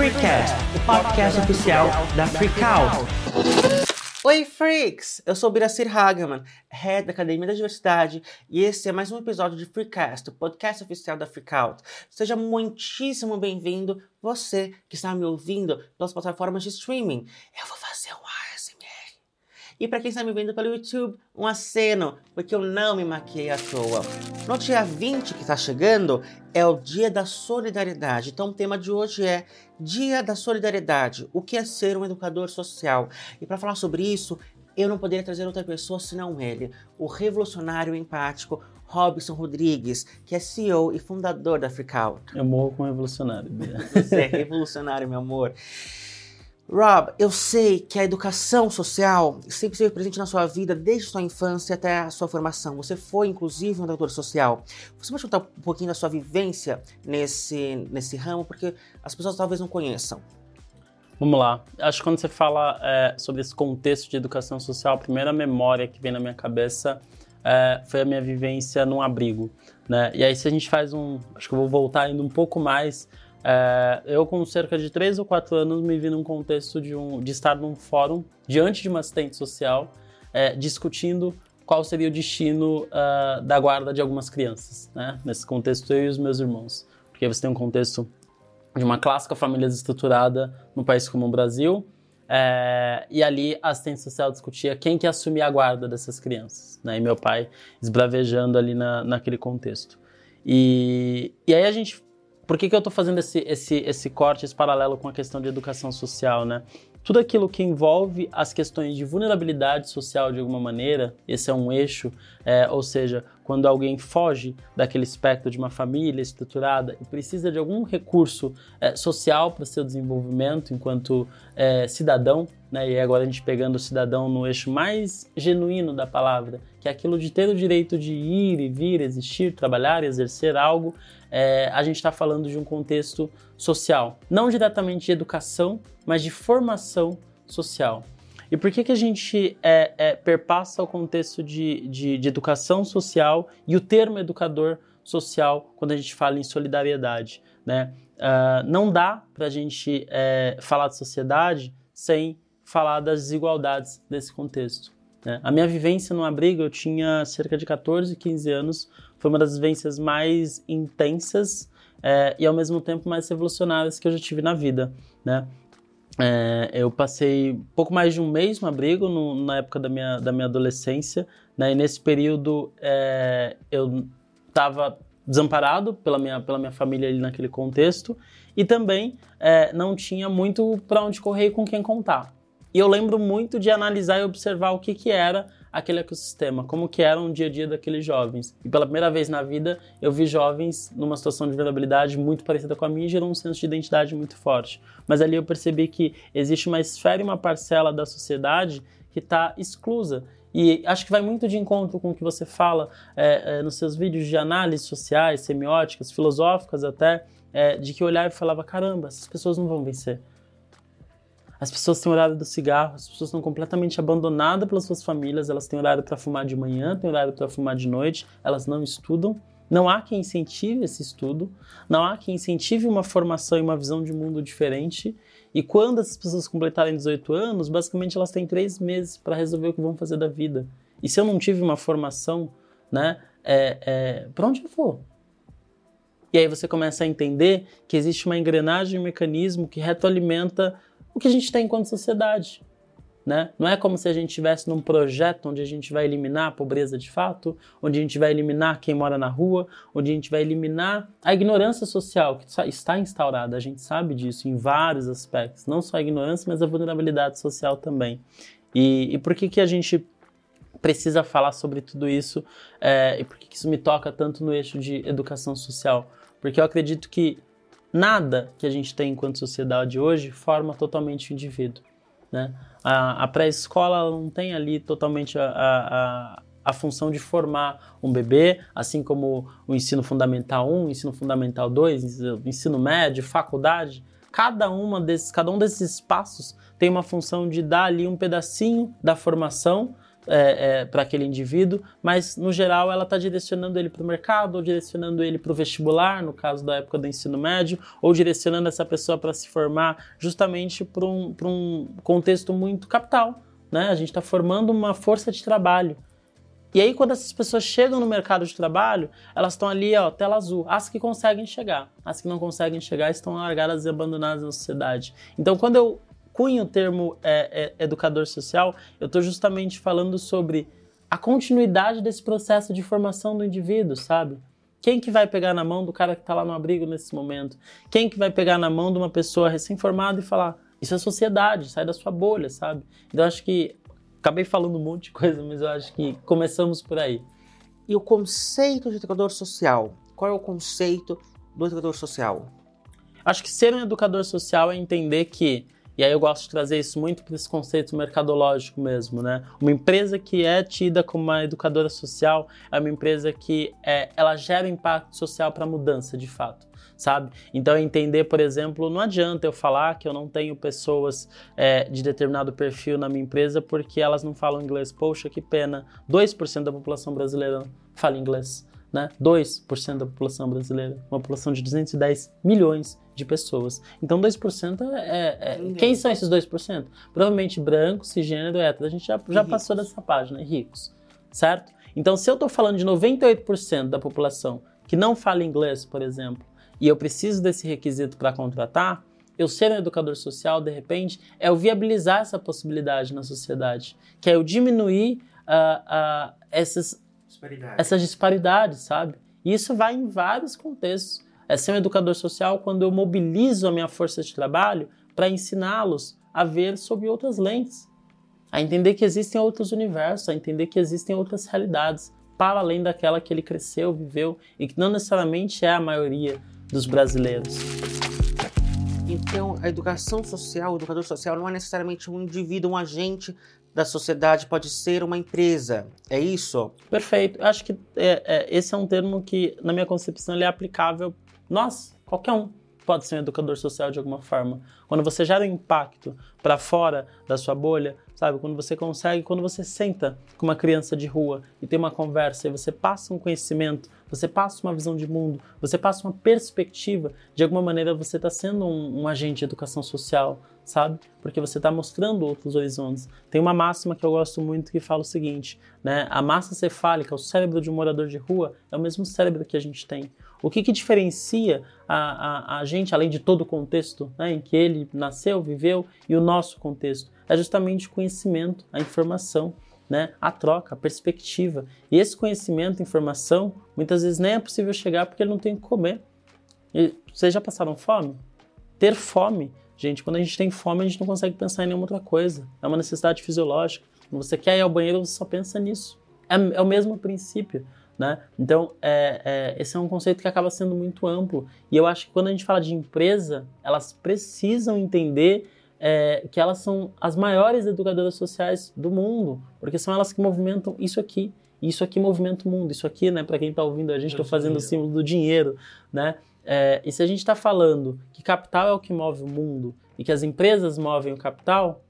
Freecast, o podcast oficial da Freakout. Oi, freaks! Eu sou Biracir Hageman, head da Academia da Diversidade, e esse é mais um episódio de Freecast, o podcast oficial da Freakout. Seja muitíssimo bem-vindo, você que está me ouvindo pelas plataformas de streaming. Eu vou fazer um e para quem está me vendo pelo YouTube, um aceno, porque eu não me maquiei à toa. No dia 20 que está chegando é o Dia da Solidariedade. Então o tema de hoje é Dia da Solidariedade. O que é ser um educador social? E para falar sobre isso, eu não poderia trazer outra pessoa senão ele, o revolucionário empático Robson Rodrigues, que é CEO e fundador da Freakout. Eu morro com revolucionário. Você é revolucionário, meu amor. Rob, eu sei que a educação social sempre esteve presente na sua vida desde sua infância até a sua formação. Você foi, inclusive, um educador social. Você pode contar um pouquinho da sua vivência nesse, nesse ramo, porque as pessoas talvez não conheçam. Vamos lá. Acho que quando você fala é, sobre esse contexto de educação social, a primeira memória que vem na minha cabeça é, foi a minha vivência num abrigo. Né? E aí, se a gente faz um. Acho que eu vou voltar ainda um pouco mais é, eu, com cerca de 3 ou 4 anos, me vi num contexto de, um, de estar num fórum diante de uma assistente social é, discutindo qual seria o destino uh, da guarda de algumas crianças. Né? Nesse contexto, eu e os meus irmãos. Porque você tem um contexto de uma clássica família desestruturada no país como o Brasil, é, e ali a assistente social discutia quem que assumia a guarda dessas crianças, né? E meu pai esbravejando ali na, naquele contexto. E, e aí a gente por que, que eu estou fazendo esse, esse, esse corte, esse paralelo com a questão de educação social, né? Tudo aquilo que envolve as questões de vulnerabilidade social de alguma maneira, esse é um eixo, é, ou seja, quando alguém foge daquele espectro de uma família estruturada e precisa de algum recurso é, social para seu desenvolvimento enquanto é, cidadão, né? E agora a gente pegando o cidadão no eixo mais genuíno da palavra, que é aquilo de ter o direito de ir e vir, existir, trabalhar, exercer algo, é, a gente está falando de um contexto social. Não diretamente de educação, mas de formação social. E por que, que a gente é, é, perpassa o contexto de, de, de, educação social e o termo educador social quando a gente fala em solidariedade? Né? Uh, não dá para a gente é, falar de sociedade sem falar das desigualdades desse contexto. Né? A minha vivência no abrigo, eu tinha cerca de 14, 15 anos, foi uma das vivências mais intensas é, e ao mesmo tempo mais revolucionárias que eu já tive na vida, né? É, eu passei pouco mais de um mês no abrigo no, na época da minha, da minha adolescência, né? E nesse período é, eu estava desamparado pela minha, pela minha família ali naquele contexto e também é, não tinha muito para onde correr e com quem contar. E eu lembro muito de analisar e observar o que, que era aquele ecossistema, como que era um dia a dia daqueles jovens. E pela primeira vez na vida, eu vi jovens numa situação de vulnerabilidade muito parecida com a minha e gerou um senso de identidade muito forte. Mas ali eu percebi que existe uma esfera e uma parcela da sociedade que está exclusa. E acho que vai muito de encontro com o que você fala é, é, nos seus vídeos de análise sociais, semióticas, filosóficas até, é, de que eu olhava e falava: caramba, essas pessoas não vão vencer. As pessoas têm horário do cigarro, as pessoas estão completamente abandonadas pelas suas famílias, elas têm horário para fumar de manhã, têm horário para fumar de noite, elas não estudam. Não há quem incentive esse estudo, não há quem incentive uma formação e uma visão de mundo diferente. E quando essas pessoas completarem 18 anos, basicamente elas têm três meses para resolver o que vão fazer da vida. E se eu não tive uma formação, né, é, é, para onde eu vou? E aí você começa a entender que existe uma engrenagem, um mecanismo que retroalimenta o que a gente tem enquanto sociedade. Né? Não é como se a gente estivesse num projeto onde a gente vai eliminar a pobreza de fato, onde a gente vai eliminar quem mora na rua, onde a gente vai eliminar a ignorância social que está instaurada. A gente sabe disso em vários aspectos, não só a ignorância, mas a vulnerabilidade social também. E, e por que, que a gente precisa falar sobre tudo isso é, e por que, que isso me toca tanto no eixo de educação social? Porque eu acredito que nada que a gente tem enquanto sociedade hoje forma totalmente o indivíduo. Né? A, a pré-escola não tem ali totalmente a, a, a, função de formar um bebê, assim como o ensino fundamental 1, ensino fundamental 2, ensino médio, faculdade. Cada, uma desses, cada um desses espaços tem uma função de dar ali um pedacinho da formação é, é, para aquele indivíduo, mas no geral ela está direcionando ele para o mercado, ou direcionando ele para o vestibular, no caso da época do ensino médio, ou direcionando essa pessoa para se formar justamente para um, um contexto muito capital. Né? A gente está formando uma força de trabalho. E aí, quando essas pessoas chegam no mercado de trabalho, elas estão ali, ó, tela azul. As que conseguem chegar. As que não conseguem chegar estão largadas e abandonadas na sociedade. Então, quando eu cunho o termo é, é, educador social, eu estou justamente falando sobre a continuidade desse processo de formação do indivíduo, sabe? Quem que vai pegar na mão do cara que está lá no abrigo nesse momento? Quem que vai pegar na mão de uma pessoa recém-formada e falar isso é sociedade, sai da sua bolha, sabe? Então, eu acho que acabei falando um monte de coisa, mas eu acho que começamos por aí. E o conceito de educador social? Qual é o conceito do educador social? Acho que ser um educador social é entender que, e aí eu gosto de trazer isso muito para esse conceito mercadológico mesmo, né? Uma empresa que é tida como uma educadora social é uma empresa que é, ela gera impacto social para mudança, de fato sabe? Então, entender, por exemplo, não adianta eu falar que eu não tenho pessoas é, de determinado perfil na minha empresa porque elas não falam inglês. Poxa, que pena. 2% da população brasileira fala inglês. Né? 2% da população brasileira, uma população de 210 milhões de pessoas. Então, 2% é. é quem são esses 2%? Provavelmente brancos, cisgênero, hétero. A gente já, já passou dessa página, ricos, certo? Então, se eu estou falando de 98% da população que não fala inglês, por exemplo, e eu preciso desse requisito para contratar, eu ser um educador social, de repente, é eu viabilizar essa possibilidade na sociedade, que é eu diminuir uh, uh, essas, disparidades. essas disparidades, sabe? E isso vai em vários contextos. É ser um educador social quando eu mobilizo a minha força de trabalho para ensiná-los a ver sob outras lentes, a entender que existem outros universos, a entender que existem outras realidades, para além daquela que ele cresceu, viveu e que não necessariamente é a maioria dos brasileiros. Então, a educação social, o educador social não é necessariamente um indivíduo, um agente da sociedade, pode ser uma empresa. É isso? Perfeito. Acho que é, é, esse é um termo que, na minha concepção, ele é aplicável nós, qualquer um pode ser um educador social de alguma forma. Quando você gera impacto para fora da sua bolha, sabe? Quando você consegue, quando você senta com uma criança de rua e tem uma conversa e você passa um conhecimento, você passa uma visão de mundo, você passa uma perspectiva, de alguma maneira você está sendo um, um agente de educação social, sabe? Porque você está mostrando outros horizontes. Tem uma máxima que eu gosto muito que fala o seguinte, né? A massa cefálica, o cérebro de um morador de rua, é o mesmo cérebro que a gente tem. O que, que diferencia a, a, a, gente, além de todo o contexto né, em que ele nasceu, viveu, e o nosso contexto? É justamente o conhecimento, a informação, né, a troca, a perspectiva. E esse conhecimento, informação, muitas vezes nem é possível chegar porque ele não tem o que comer. E vocês já passaram fome? Ter fome, gente, quando a gente tem fome, a gente não consegue pensar em nenhuma outra coisa. É uma necessidade fisiológica. Quando você quer ir ao banheiro, você só pensa nisso. É, é o mesmo princípio. Né? Então, é, é, esse é um conceito que acaba sendo muito amplo. E eu acho que quando a gente fala de empresa, elas precisam entender é, que elas são as maiores educadoras sociais do mundo, porque são elas que movimentam isso aqui. Isso aqui movimenta o mundo. Isso aqui, né, para quem está ouvindo a gente, estou fazendo o símbolo do dinheiro. Né? É, e se a gente está falando que capital é o que move o mundo e que as empresas movem o capital,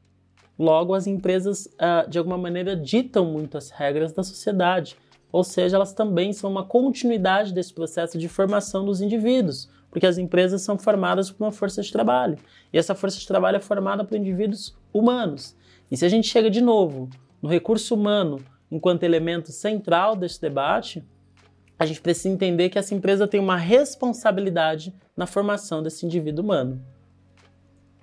logo as empresas, uh, de alguma maneira, ditam muito as regras da sociedade ou seja, elas também são uma continuidade desse processo de formação dos indivíduos, porque as empresas são formadas por uma força de trabalho, e essa força de trabalho é formada por indivíduos humanos. E se a gente chega de novo no recurso humano enquanto elemento central desse debate, a gente precisa entender que essa empresa tem uma responsabilidade na formação desse indivíduo humano.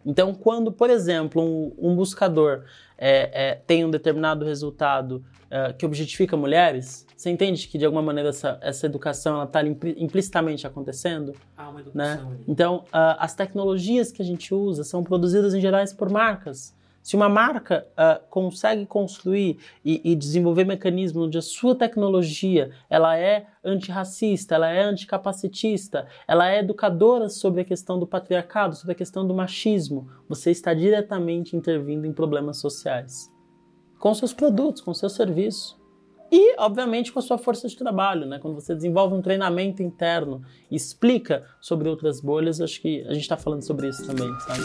Então, quando, por exemplo, um, um buscador é, é, tem um determinado resultado é, que objetifica mulheres, você entende que de alguma maneira essa, essa educação está implicitamente acontecendo? Há uma educação. Né? Então, uh, as tecnologias que a gente usa são produzidas em geral por marcas. Se uma marca uh, consegue construir e, e, desenvolver mecanismos onde a sua tecnologia ela é antirracista, ela é anticapacitista, ela é educadora sobre a questão do patriarcado, sobre a questão do machismo, você está diretamente intervindo em problemas sociais. Com seus produtos, com seu serviço. E, obviamente, com a sua força de trabalho, né? Quando você desenvolve um treinamento interno e explica sobre outras bolhas, acho que a gente está falando sobre isso também, sabe?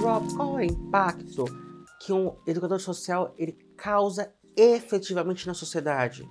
Rob, qual é o impacto que um educador social ele causa efetivamente na sociedade?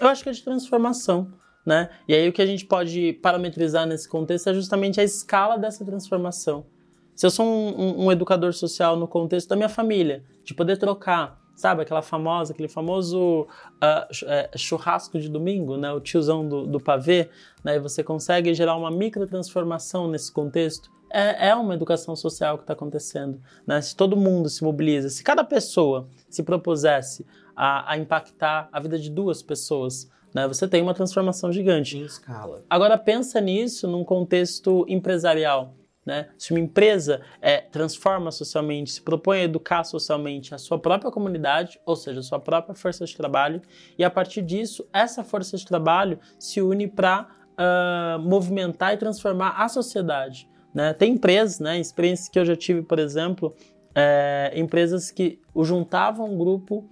Eu acho que é de transformação. Né? E aí o que a gente pode parametrizar nesse contexto é justamente a escala dessa transformação. Se eu sou um, um, um educador social no contexto da minha família, de poder trocar, sabe, aquela famosa, aquele famoso uh, churrasco de domingo, né, o tiozão do, do pavê, né, e você consegue gerar uma micro transformação nesse contexto, é, é uma educação social que está acontecendo. Né? Se todo mundo se mobiliza, se cada pessoa se propusesse a, a impactar a vida de duas pessoas, né, você tem uma transformação gigante. Em escala. Agora pensa nisso num contexto empresarial. Né? Se uma empresa é, transforma socialmente, se propõe a educar socialmente a sua própria comunidade, ou seja, a sua própria força de trabalho, e a partir disso, essa força de trabalho se une para uh, movimentar e transformar a sociedade. Né? Tem empresas, né, experiências que eu já tive, por exemplo, é, empresas que juntavam um grupo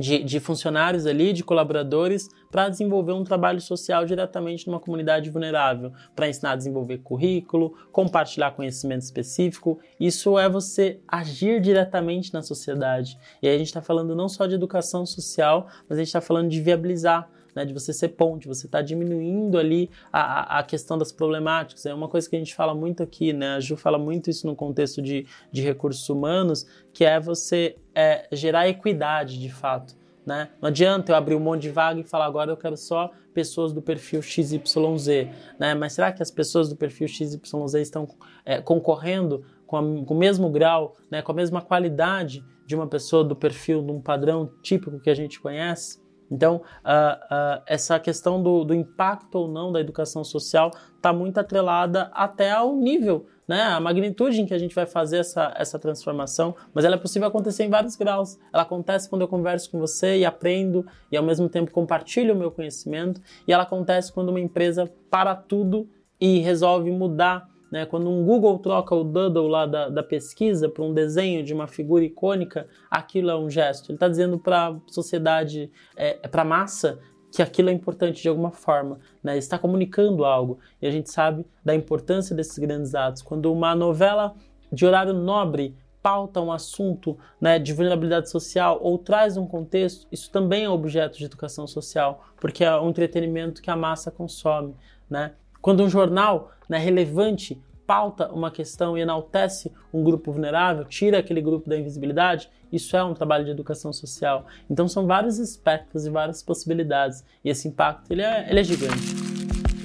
de, de funcionários ali, de colaboradores, para desenvolver um trabalho social diretamente numa comunidade vulnerável, para ensinar a desenvolver currículo, compartilhar conhecimento específico. Isso é você agir diretamente na sociedade. E aí a gente está falando não só de educação social, mas a gente está falando de viabilizar né, de você ser ponte, você está diminuindo ali a, a questão das problemáticas. É uma coisa que a gente fala muito aqui, né? A Ju fala muito isso no contexto de, de recursos humanos, que é você é, gerar equidade de fato. Né? Não adianta eu abrir um monte de vaga e falar agora eu quero só pessoas do perfil XYZ, né? Mas será que as pessoas do perfil XYZ estão é, concorrendo com, a, com, o mesmo grau, né? com a mesma qualidade de uma pessoa do perfil de um padrão típico que a gente conhece? Então, uh, uh, essa questão do, do, impacto ou não da educação social está muito atrelada até ao nível, né, a magnitude em que a gente vai fazer essa, essa transformação, mas ela é possível acontecer em vários graus. Ela acontece quando eu converso com você e aprendo e ao mesmo tempo compartilho o meu conhecimento, e ela acontece quando uma empresa para tudo e resolve mudar né? Quando um Google troca o doodle lá da, da pesquisa para um desenho de uma figura icônica, aquilo é um gesto. Ele está dizendo para a sociedade, é, é para a massa, que aquilo é importante de alguma forma, né? está comunicando algo. E a gente sabe da importância desses grandes atos. Quando uma novela de horário nobre pauta um assunto né, de vulnerabilidade social ou traz um contexto, isso também é objeto de educação social, porque é um entretenimento que a massa consome. Né? Quando um jornal né, relevante pauta uma questão e enaltece um grupo vulnerável, tira aquele grupo da invisibilidade, isso é um trabalho de educação social. Então são vários espectros e várias possibilidades. E esse impacto ele é, ele é gigante.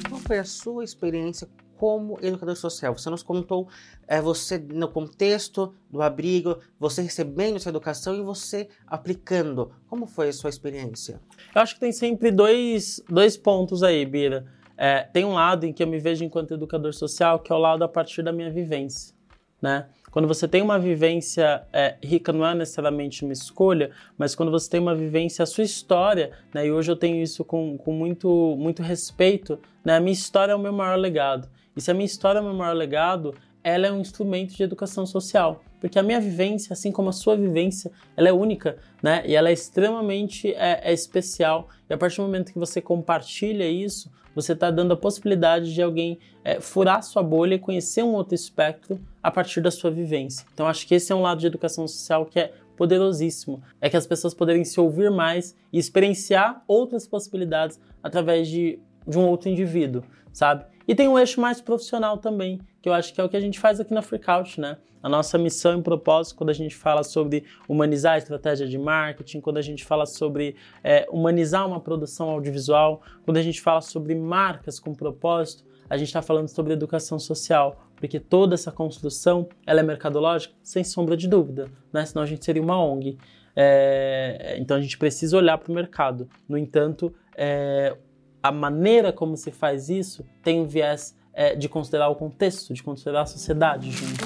Qual foi a sua experiência como educador social? Você nos contou é, você no contexto do abrigo, você recebendo essa educação e você aplicando. Como foi a sua experiência? Eu acho que tem sempre dois, dois pontos aí, Bira. É, tem um lado em que eu me vejo enquanto educador social, que é o lado a partir da minha vivência, né? Quando você tem uma vivência é, rica, não é necessariamente uma escolha, mas quando você tem uma vivência, a sua história, né? E hoje eu tenho isso com, com muito, muito respeito, né? A minha história é o meu maior legado. E se a minha história é o meu maior legado, ela é um instrumento de educação social, porque a minha vivência, assim como a sua vivência, ela é única, né? E ela é extremamente é, é especial. E a partir do momento que você compartilha isso, você está dando a possibilidade de alguém é, furar sua bolha e conhecer um outro espectro a partir da sua vivência. Então, acho que esse é um lado de educação social que é poderosíssimo. É que as pessoas poderem se ouvir mais e experienciar outras possibilidades através de, de um outro indivíduo, sabe? E tem um eixo mais profissional também, que eu acho que é o que a gente faz aqui na Freakout, né? A nossa missão e propósito, quando a gente fala sobre humanizar a estratégia de marketing, quando a gente fala sobre é, humanizar uma produção audiovisual, quando a gente fala sobre marcas com propósito, a gente está falando sobre educação social, porque toda essa construção ela é mercadológica, sem sombra de dúvida, né? senão a gente seria uma ONG. É, então a gente precisa olhar para o mercado. No entanto, é, a maneira como se faz isso tem um viés é, de considerar o contexto, de considerar a sociedade junto.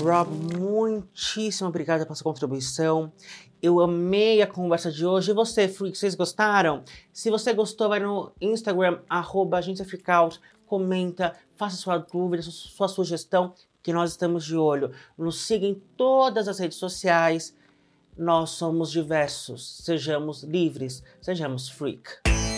Rob, muitíssimo obrigada pela sua contribuição. Eu amei a conversa de hoje. E você, Freak, vocês gostaram? Se você gostou, vai no Instagram, arroba comenta, faça sua dúvida, sua sugestão, que nós estamos de olho. Nos siga em todas as redes sociais. Nós somos diversos. Sejamos livres, sejamos freak.